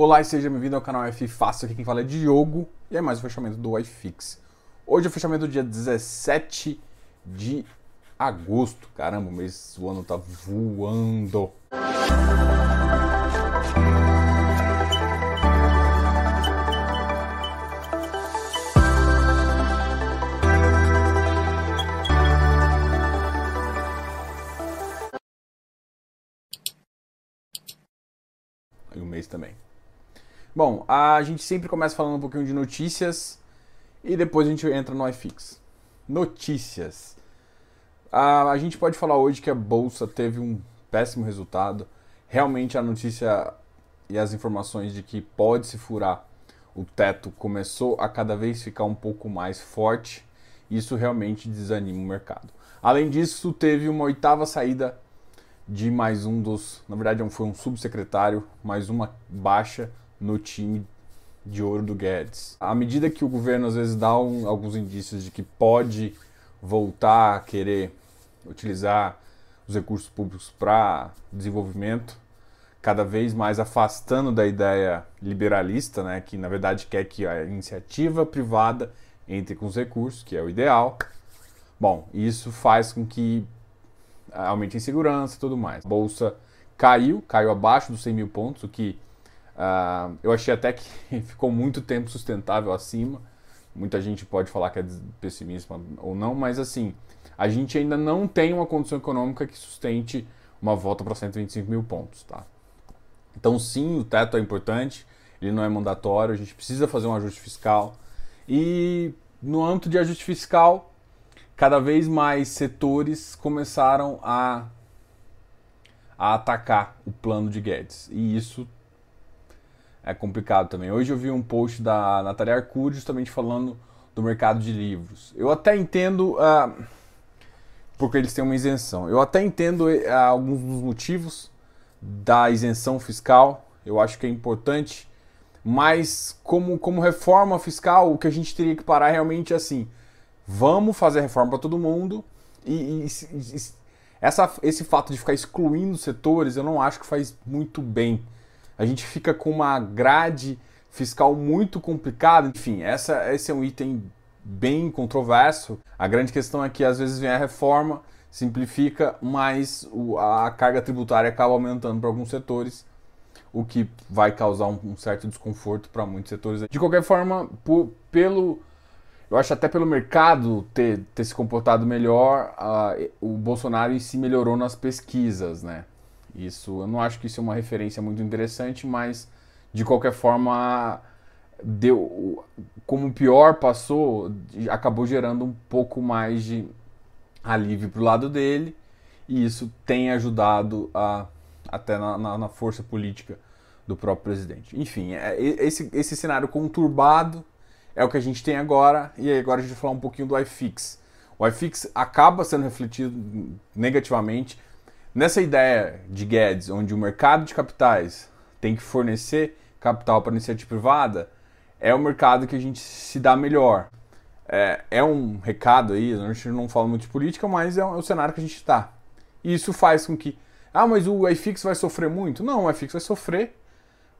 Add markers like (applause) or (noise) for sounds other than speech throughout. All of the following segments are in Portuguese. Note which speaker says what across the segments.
Speaker 1: Olá e seja bem-vindo ao canal F Fácil, aqui quem fala é Diogo e é mais o fechamento do iFix. Hoje é o fechamento do dia 17 de agosto. Caramba, o mês, o ano tá voando. E o mês também. Bom, a gente sempre começa falando um pouquinho de notícias e depois a gente entra no iFix. Notícias. A, a gente pode falar hoje que a bolsa teve um péssimo resultado. Realmente a notícia e as informações de que pode se furar o teto começou a cada vez ficar um pouco mais forte. Isso realmente desanima o mercado. Além disso, teve uma oitava saída de mais um dos, na verdade foi um subsecretário, mais uma baixa no time de ouro do Guedes. À medida que o governo às vezes dá um, alguns indícios de que pode voltar a querer utilizar os recursos públicos para desenvolvimento, cada vez mais afastando da ideia liberalista, né, que na verdade quer que a iniciativa privada entre com os recursos, que é o ideal. Bom, isso faz com que aumente a insegurança e tudo mais. A bolsa caiu, caiu abaixo dos 100 mil pontos, o que uh, eu achei até que (laughs) ficou muito tempo sustentável acima. Muita gente pode falar que é pessimista ou não, mas assim, a gente ainda não tem uma condição econômica que sustente uma volta para 125 mil pontos, tá? Então sim, o teto é importante, ele não é mandatório, a gente precisa fazer um ajuste fiscal. E no âmbito de ajuste fiscal, cada vez mais setores começaram a, a atacar o plano de Guedes. E isso é complicado também. Hoje eu vi um post da Natália Arcuri justamente falando do mercado de livros. Eu até entendo, uh, porque eles têm uma isenção, eu até entendo uh, alguns dos motivos da isenção fiscal, eu acho que é importante, mas como, como reforma fiscal, o que a gente teria que parar realmente é assim, vamos fazer reforma para todo mundo e, e, e essa, esse fato de ficar excluindo setores eu não acho que faz muito bem. A gente fica com uma grade fiscal muito complicada. Enfim, essa, esse é um item bem controverso. A grande questão é que às vezes vem a reforma, simplifica, mas a carga tributária acaba aumentando para alguns setores, o que vai causar um, certo desconforto para muitos setores. De qualquer forma, por, pelo eu acho até pelo mercado ter, ter se comportado melhor, uh, o Bolsonaro si melhorou nas pesquisas, né? Isso, eu não acho que isso é uma referência muito interessante, mas de qualquer forma, deu, como o pior passou, acabou gerando um pouco mais de alívio para o lado dele, e isso tem ajudado a, até na, na, na força política do próprio presidente. Enfim, é, esse, esse cenário conturbado é o que a gente tem agora, e agora a gente vai falar um pouquinho do iFix. O iFix acaba sendo refletido negativamente nessa ideia de Guedes, onde o mercado de capitais tem que fornecer capital para iniciativa privada, é o mercado que a gente se dá melhor. É, é um recado aí, a gente não fala muito de política, mas é, o, é o cenário que a gente está. E isso faz com que, ah, mas o iFix vai sofrer muito? Não, o iFix vai sofrer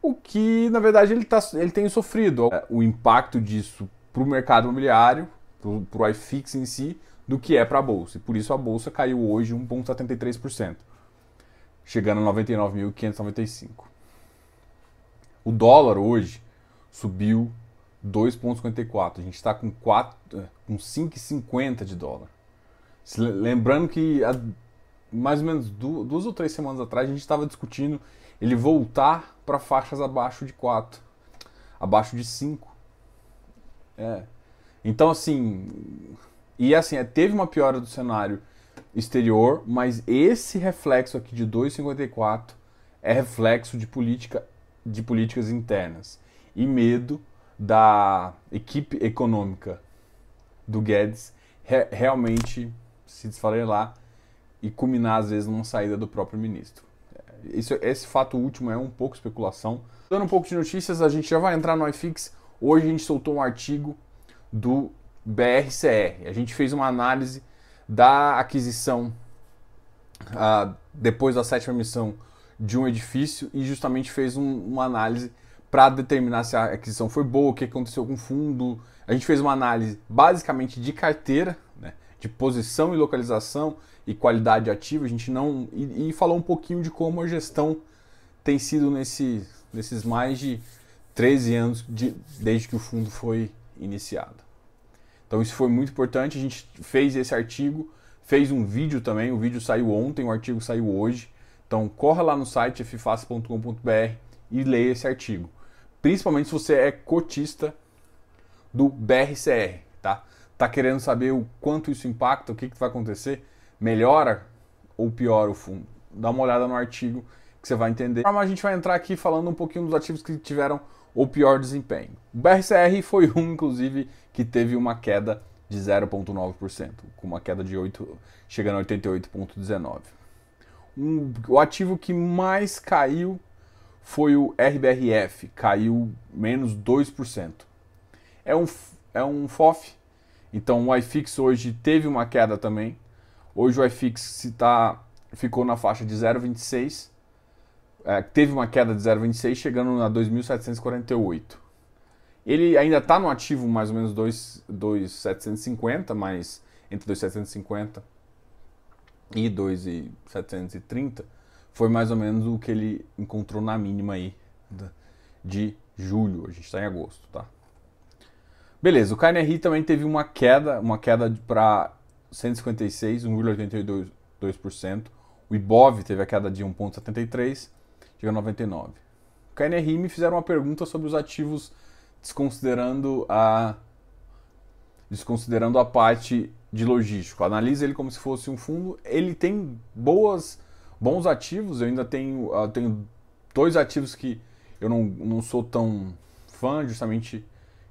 Speaker 1: o que na verdade ele, tá, ele tem sofrido. É, o impacto disso para o mercado imobiliário, para o iFix em si, do que é para a Bolsa. E por isso a Bolsa caiu hoje 1,73%, chegando a 99.595. O dólar hoje subiu 2,54. A gente está com, 4, com 5,50 de dólar. Lembrando que há mais ou menos duas ou três semanas atrás a gente estava discutindo ele voltar para faixas abaixo de 4, abaixo de 5. É. Então, assim, e assim, é, teve uma piora do cenário exterior, mas esse reflexo aqui de 2,54 é reflexo de política de políticas internas e medo da equipe econômica do Guedes re realmente se desfarelar e culminar às vezes numa saída do próprio ministro. Isso, esse fato último é um pouco especulação. Dando um pouco de notícias, a gente já vai entrar no iFix. Hoje a gente soltou um artigo do BRCR. A gente fez uma análise da aquisição uh, depois da sétima missão de um edifício e justamente fez um, uma análise para determinar se a aquisição foi boa, o que aconteceu com o fundo. A gente fez uma análise basicamente de carteira, né, de posição e localização e qualidade ativa. A gente não e, e falou um pouquinho de como a gestão tem sido nesse, nesses mais de 13 anos de, desde que o fundo foi iniciado. Então isso foi muito importante. A gente fez esse artigo, fez um vídeo também. O vídeo saiu ontem, o artigo saiu hoje. Então corra lá no site fface.com.br e leia esse artigo. Principalmente se você é cotista do BRCR, tá? Tá querendo saber o quanto isso impacta, o que, que vai acontecer, melhora ou piora o fundo? Dá uma olhada no artigo que você vai entender. Mas a gente vai entrar aqui falando um pouquinho dos ativos que tiveram o pior desempenho. O BRCR foi um, inclusive, que teve uma queda de 0,9%, com uma queda de 8, chegando a 88,19%. Um, o ativo que mais caiu foi o RBRF, caiu menos 2%. É um, é um FOF, então o iFix hoje teve uma queda também. Hoje o iFix tá, ficou na faixa de 0,26%, é, teve uma queda de 0,26, chegando a 2.748. Ele ainda está no ativo mais ou menos 2.750, mas entre 2.750 e 2.730 foi mais ou menos o que ele encontrou na mínima aí de julho. A gente está em agosto, tá? Beleza, o KNRI também teve uma queda, uma queda para 156, 1,82%. O IBOV teve a queda de 1,73 chega a 99. O KNRI me fizeram uma pergunta sobre os ativos desconsiderando a desconsiderando a parte de logístico. Analisa ele como se fosse um fundo. Ele tem boas bons ativos. Eu ainda tenho, eu tenho dois ativos que eu não, não sou tão fã, justamente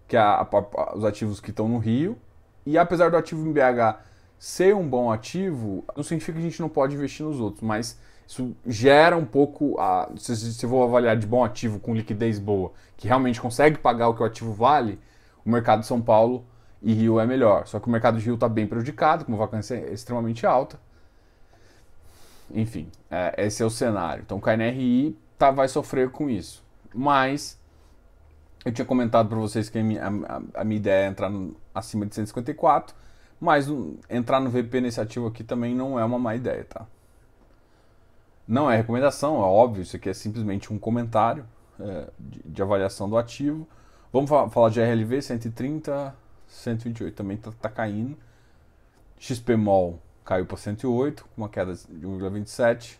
Speaker 1: que é a, a, os ativos que estão no Rio. E apesar do ativo em BH ser um bom ativo, não significa que a gente não pode investir nos outros, mas isso gera um pouco, a, se, se eu vou avaliar de bom ativo com liquidez boa, que realmente consegue pagar o que o ativo vale, o mercado de São Paulo e Rio é melhor. Só que o mercado de Rio está bem prejudicado, com uma vacância extremamente alta. Enfim, é, esse é o cenário. Então o KNRI tá, vai sofrer com isso. Mas eu tinha comentado para vocês que a minha, a, a minha, ideia é entrar no, acima de 154, mas um, entrar no VP nesse ativo aqui também não é uma má ideia, tá? Não é recomendação, é óbvio, isso aqui é simplesmente um comentário é, de, de, avaliação do ativo. Vamos falar de RLV 130, 128 também está tá caindo. XPMOL caiu para 108, com uma queda de 1,27.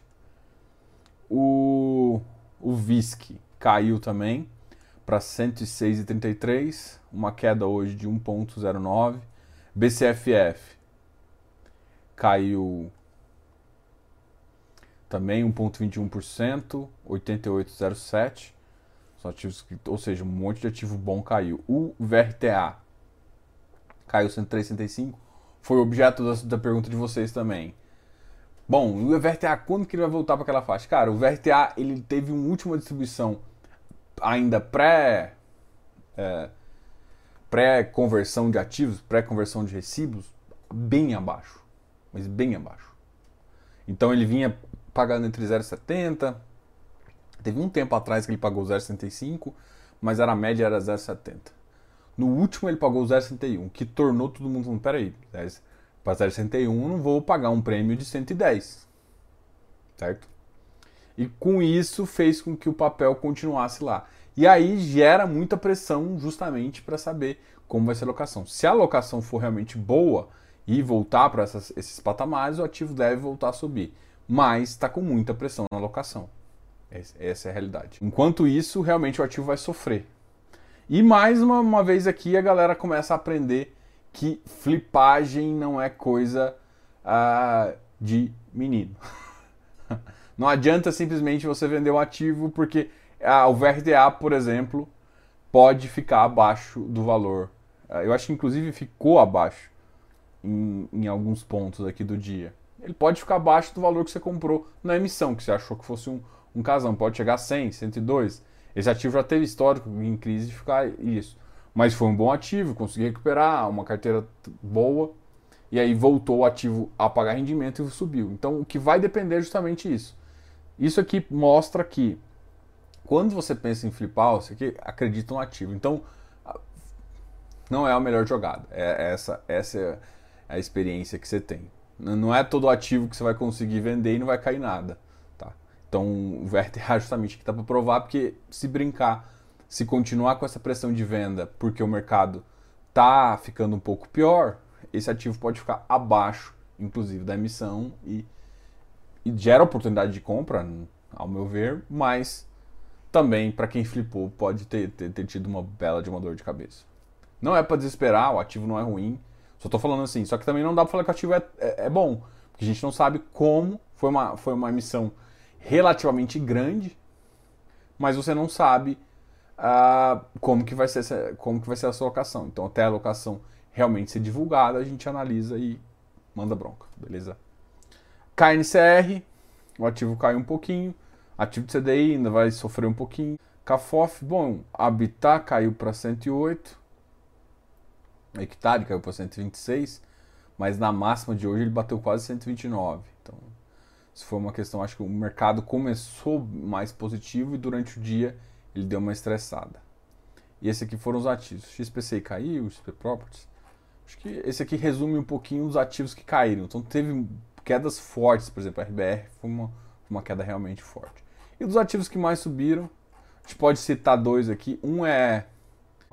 Speaker 1: O, o VISC caiu também para 106,33, uma queda hoje de 1,09. BCFF caiu também 1,21%, 88,07%. São ativos que, ou seja, um monte de ativo bom caiu. O VRTA caiu 103,65. Foi objeto da, da, pergunta de vocês também. Bom, o VRTA, quando que ele vai voltar para aquela faixa? Cara, o VRTA ele teve uma última distribuição ainda pré é, pré-conversão de ativos, pré-conversão de recibos, bem abaixo, mas bem abaixo. Então ele vinha pagando entre 0,70. Teve um tempo atrás que ele pagou 0,65, mas era a média era 0,70. No último ele pagou 0,61, que tornou todo mundo falando, peraí, para 0,61 não vou pagar um prêmio de 110, certo? E com isso fez com que o papel continuasse lá. E aí gera muita pressão justamente para saber como vai ser a locação. Se a locação for realmente boa e voltar para esses patamares, o ativo deve voltar a subir mas está com muita pressão na locação. Essa é a realidade. Enquanto isso, realmente o ativo vai sofrer. E mais uma, uma vez aqui a galera começa a aprender que flipagem não é coisa uh, de menino. (laughs) não adianta simplesmente você vender um ativo porque uh, o VRTA, por exemplo, pode ficar abaixo do valor. Uh, eu acho que inclusive ficou abaixo em, em alguns pontos aqui do dia ele pode ficar abaixo do valor que você comprou na emissão, que você achou que fosse um, um casão. Pode chegar a 100, 102. Esse ativo já teve histórico em crise de ficar isso. Mas foi um bom ativo, consegui recuperar, uma carteira boa. E aí voltou o ativo a pagar rendimento e subiu. Então o que vai depender é justamente isso. Isso aqui mostra que quando você pensa em flipar, você que acredita no ativo. Então, não é a melhor jogada. É essa, essa é a experiência que você tem. Não é todo ativo que você vai conseguir vender e não vai cair nada. Tá? Então, o VRTA justamente aqui está para provar, porque se brincar, se continuar com essa pressão de venda, porque o mercado está ficando um pouco pior, esse ativo pode ficar abaixo, inclusive, da emissão e, e gera oportunidade de compra, ao meu ver, mas também, para quem flipou, pode ter, ter, ter, tido uma bela de uma dor de cabeça. Não é para desesperar, o ativo não é ruim, só estou falando assim. Só que também não dá para falar que o ativo é, é, é, bom, porque a gente não sabe como, foi uma, foi uma emissão relativamente grande, mas você não sabe uh, como, que vai ser, como que vai ser a sua alocação. Então, até a alocação realmente ser divulgada, a gente analisa e manda bronca, beleza? KNCR, o ativo caiu um pouquinho, ativo de CDI ainda vai sofrer um pouquinho. CAFOF, bom, Habitat caiu para 108, hectare caiu para 126, mas na máxima de hoje ele bateu quase 129. Então, isso foi uma questão, acho que o mercado começou mais positivo e durante o dia ele deu uma estressada. E esse aqui foram os ativos. XPCI caiu, XP Properties. Acho que esse aqui resume um pouquinho os ativos que caíram. Então teve quedas fortes, por exemplo, a RBR foi uma, uma queda realmente forte. E dos ativos que mais subiram, a gente pode citar dois aqui. Um é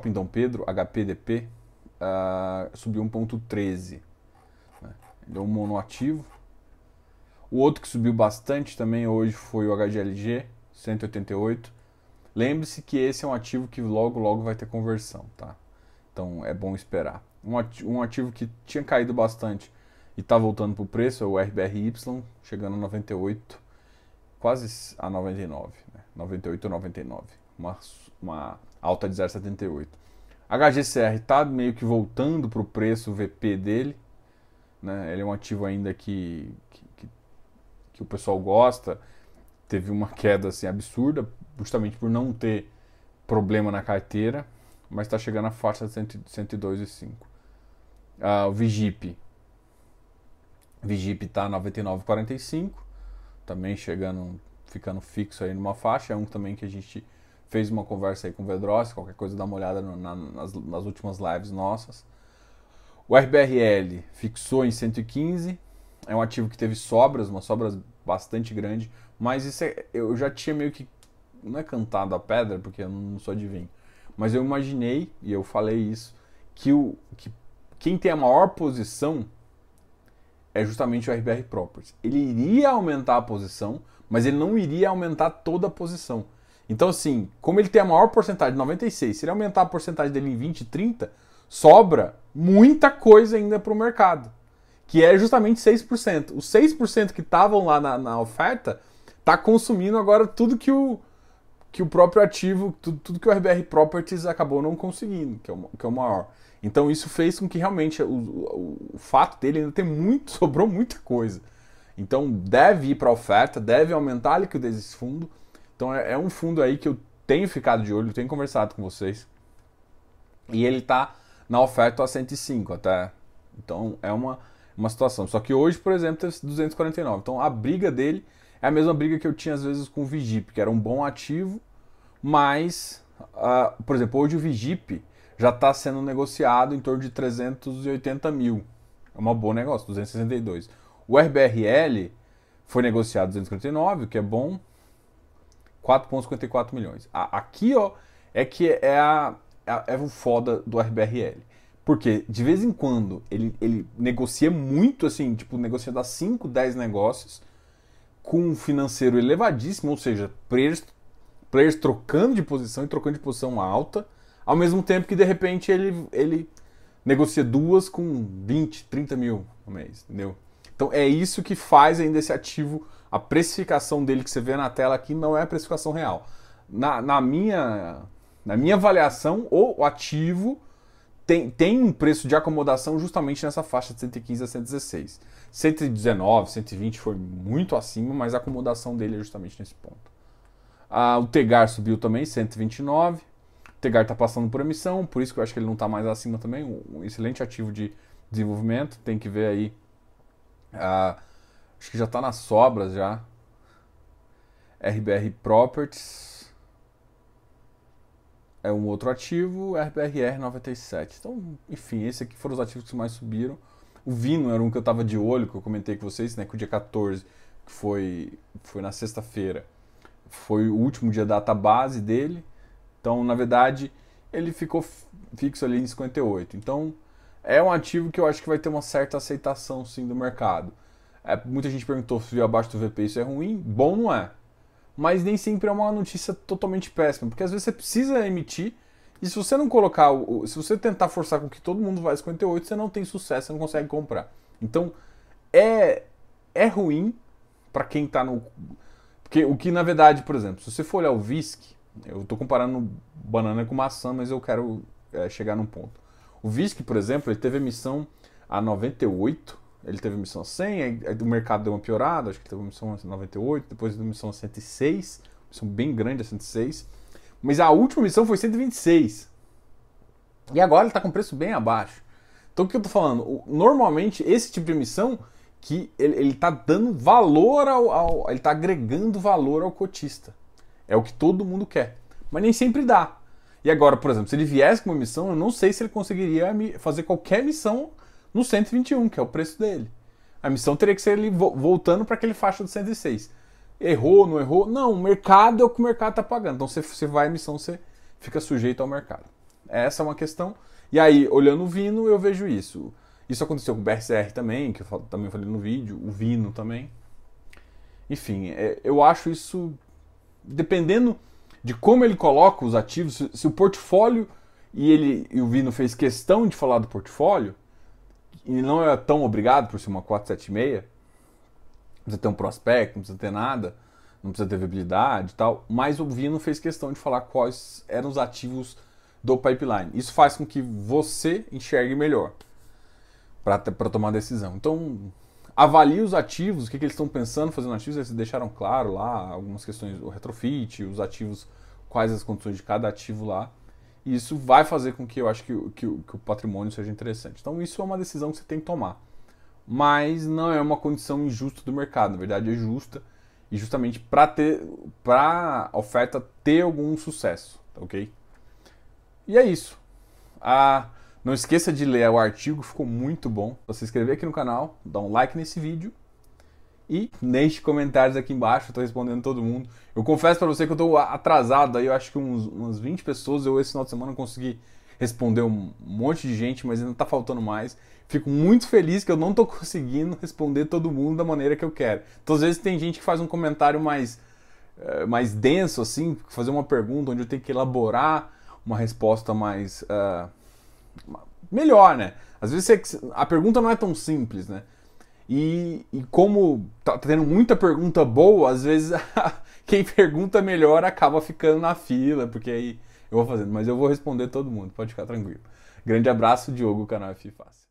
Speaker 1: Pindão Pedro, HPDP, uh, subiu 1,13. Né? Ele é um monoativo. O outro que subiu bastante também hoje foi o HGLG, 188. Lembre-se que esse é um ativo que logo, logo vai ter conversão, tá? Então é bom esperar. Um ativo, um ativo que tinha caído bastante e está voltando para o preço é o RBRY, chegando a 98, quase a 99, né? 98 ou 99. Uma, uma alta de 0,78. HGCR está meio que voltando para o preço VP dele. Né? Ele é um ativo ainda que, que, que, o pessoal gosta. Teve uma queda assim, absurda, justamente por não ter problema na carteira, mas está chegando à faixa de 102,5. Ah, o Vigip. Vigip está 99,45, também chegando, ficando fixo aí numa faixa. É um também que a gente fez uma conversa aí com o Vedros, qualquer coisa dá uma olhada no, na, nas, nas últimas lives nossas. O RBRL fixou em 115, é um ativo que teve sobras, uma sobras bastante grande, mas isso é, eu já tinha meio que, não é cantado a pedra, porque eu não sou adivinho, mas eu imaginei, e eu falei isso, que, o, que quem tem a maior posição é justamente o RBR Properties. Ele iria aumentar a posição, mas ele não iria aumentar toda a posição. Então, assim, como ele tem a maior porcentagem, 96, se ele aumentar a porcentagem dele em 20, 30, sobra muita coisa ainda para o mercado, que é justamente 6%. Os 6% que estavam lá na, na oferta está consumindo agora tudo que o, que o próprio ativo, tudo, tudo, que o RBR Properties acabou não conseguindo, que é o, que é o maior. Então isso fez com que realmente o, o, o fato dele ainda ter muito, (laughs) sobrou muita coisa. Então deve ir para a oferta, deve aumentar a liquidez desse fundo, então é, é, um fundo aí que eu tenho ficado de olho, tenho conversado com vocês. E ele está na oferta a 105 até. Então é uma, uma situação. Só que hoje, por exemplo, teve 249. Então a briga dele é a mesma briga que eu tinha às vezes com o Vigip, que era um bom ativo, mas, uh, por exemplo, hoje o Vigip já está sendo negociado em torno de 380 mil. É um bom negócio, 262. O RBRL foi negociado 249, o que é bom, 4,54 milhões. Aqui, ó, é que é, a, é, é o foda do RBRL. Porque de vez em quando ele, ele negocia muito, assim, tipo, negocia das 5, 10 negócios com um financeiro elevadíssimo, ou seja, players, players trocando de posição e trocando de posição alta, ao mesmo tempo que de repente ele, ele negocia duas com 20, 30 mil no mês, entendeu? Então é isso que faz ainda esse ativo a precificação dele que você vê na tela aqui não é a precificação real. Na, na minha, na minha avaliação, o ativo tem, tem um preço de acomodação justamente nessa faixa de 115 a 116. 119, 120 foi muito acima, mas a acomodação dele é justamente nesse ponto. Ah, o Tegar subiu também, 129. O Tegar está passando por emissão, por isso que eu acho que ele não está mais acima também. Um excelente ativo de desenvolvimento. Tem que ver aí. Ah, Acho que já está nas sobras já. RBR Properties. é um outro ativo, RBRR 97. Então, enfim, esses aqui foram os ativos que mais subiram. O Vino era um que eu estava de olho, que eu comentei com vocês, né, que o dia 14, que foi, foi na sexta-feira, foi o último dia da data base dele. Então, na verdade, ele ficou fixo ali em 58. Então, é um ativo que eu acho que vai ter uma certa aceitação, sim, do mercado. É, muita gente perguntou se abaixo do VP isso é ruim. Bom, não é. Mas nem sempre é uma notícia totalmente péssima, porque às vezes você precisa emitir e se você não colocar, o, se você tentar forçar com que todo mundo vá a 58, você não tem sucesso, você não consegue comprar. Então, é, é ruim para quem está no. Porque o que na verdade, por exemplo, se você for olhar o VISC, eu estou comparando banana com maçã, mas eu quero é, chegar num ponto. O VISC, por exemplo, ele teve emissão a 98, ele teve emissão a 100, aí, aí o mercado deu uma piorada, acho que teve emissão a 98, depois teve emissão a 106, emissão bem grande a 106. Mas a última missão foi 126. E agora ele está com preço bem abaixo. Então o que eu estou falando? Normalmente esse tipo de emissão que ele está dando valor ao, ao ele está agregando valor ao cotista. É o que todo mundo quer. Mas nem sempre dá. E agora, por exemplo, se ele viesse com uma missão, eu não sei se ele conseguiria fazer qualquer missão no 121, que é o preço dele. A missão teria que ser ele voltando para aquele faixa do 106. Errou, não errou? Não, o mercado é o que o mercado está pagando. Então, se você vai à emissão, você fica sujeito ao mercado. Essa é uma questão. E aí, olhando o Vino, eu vejo isso. Isso aconteceu com o BRCR também, que eu também falei no vídeo, o Vino também. Enfim, é, eu acho isso. Dependendo de como ele coloca os ativos, se, se o portfólio e ele e o Vino fez questão de falar do portfólio, e não é tão obrigado por ser uma 476, precisa ter um prospecto, não precisa ter nada, não precisa ter viabilidade e tal, mas o Vino fez questão de falar quais eram os ativos do pipeline. Isso faz com que você enxergue melhor para tomar decisão. Então, avalie os ativos, o que, que eles estão pensando fazendo ativos, eles deixaram claro lá algumas questões, o retrofit, os ativos, quais as condições de cada ativo lá. E isso vai fazer com que eu acho que, que, que o patrimônio seja interessante. Então, isso é uma decisão que você tem que tomar mas não é uma condição injusta do mercado, na verdade é justa e justamente para ter para a oferta ter algum sucesso, tá ok? E é isso. Ah, não esqueça de ler o artigo, ficou muito bom. Se inscrever aqui no canal, dar um like nesse vídeo e deixe comentários aqui embaixo, eu estou respondendo todo mundo. Eu confesso para você que eu estou atrasado aí, eu acho que uns, umas 20 pessoas eu esse final de semana consegui responder um monte de gente, mas ainda está faltando mais. Fico muito feliz que eu não estou (laughs) conseguindo responder todo mundo da maneira que eu quero. Então, às vezes, tem gente que faz um comentário mais, uh, mais denso, assim, fazer uma pergunta onde eu tenho que elaborar uma resposta mais. Uh, melhor, né? Às vezes você, a pergunta não é tão simples, né? E, e como tá tendo muita pergunta boa, às vezes (laughs) quem pergunta melhor acaba ficando na fila, porque aí eu vou fazendo. Mas eu vou responder todo mundo, pode ficar tranquilo. Grande abraço, Diogo, canal F Fácil.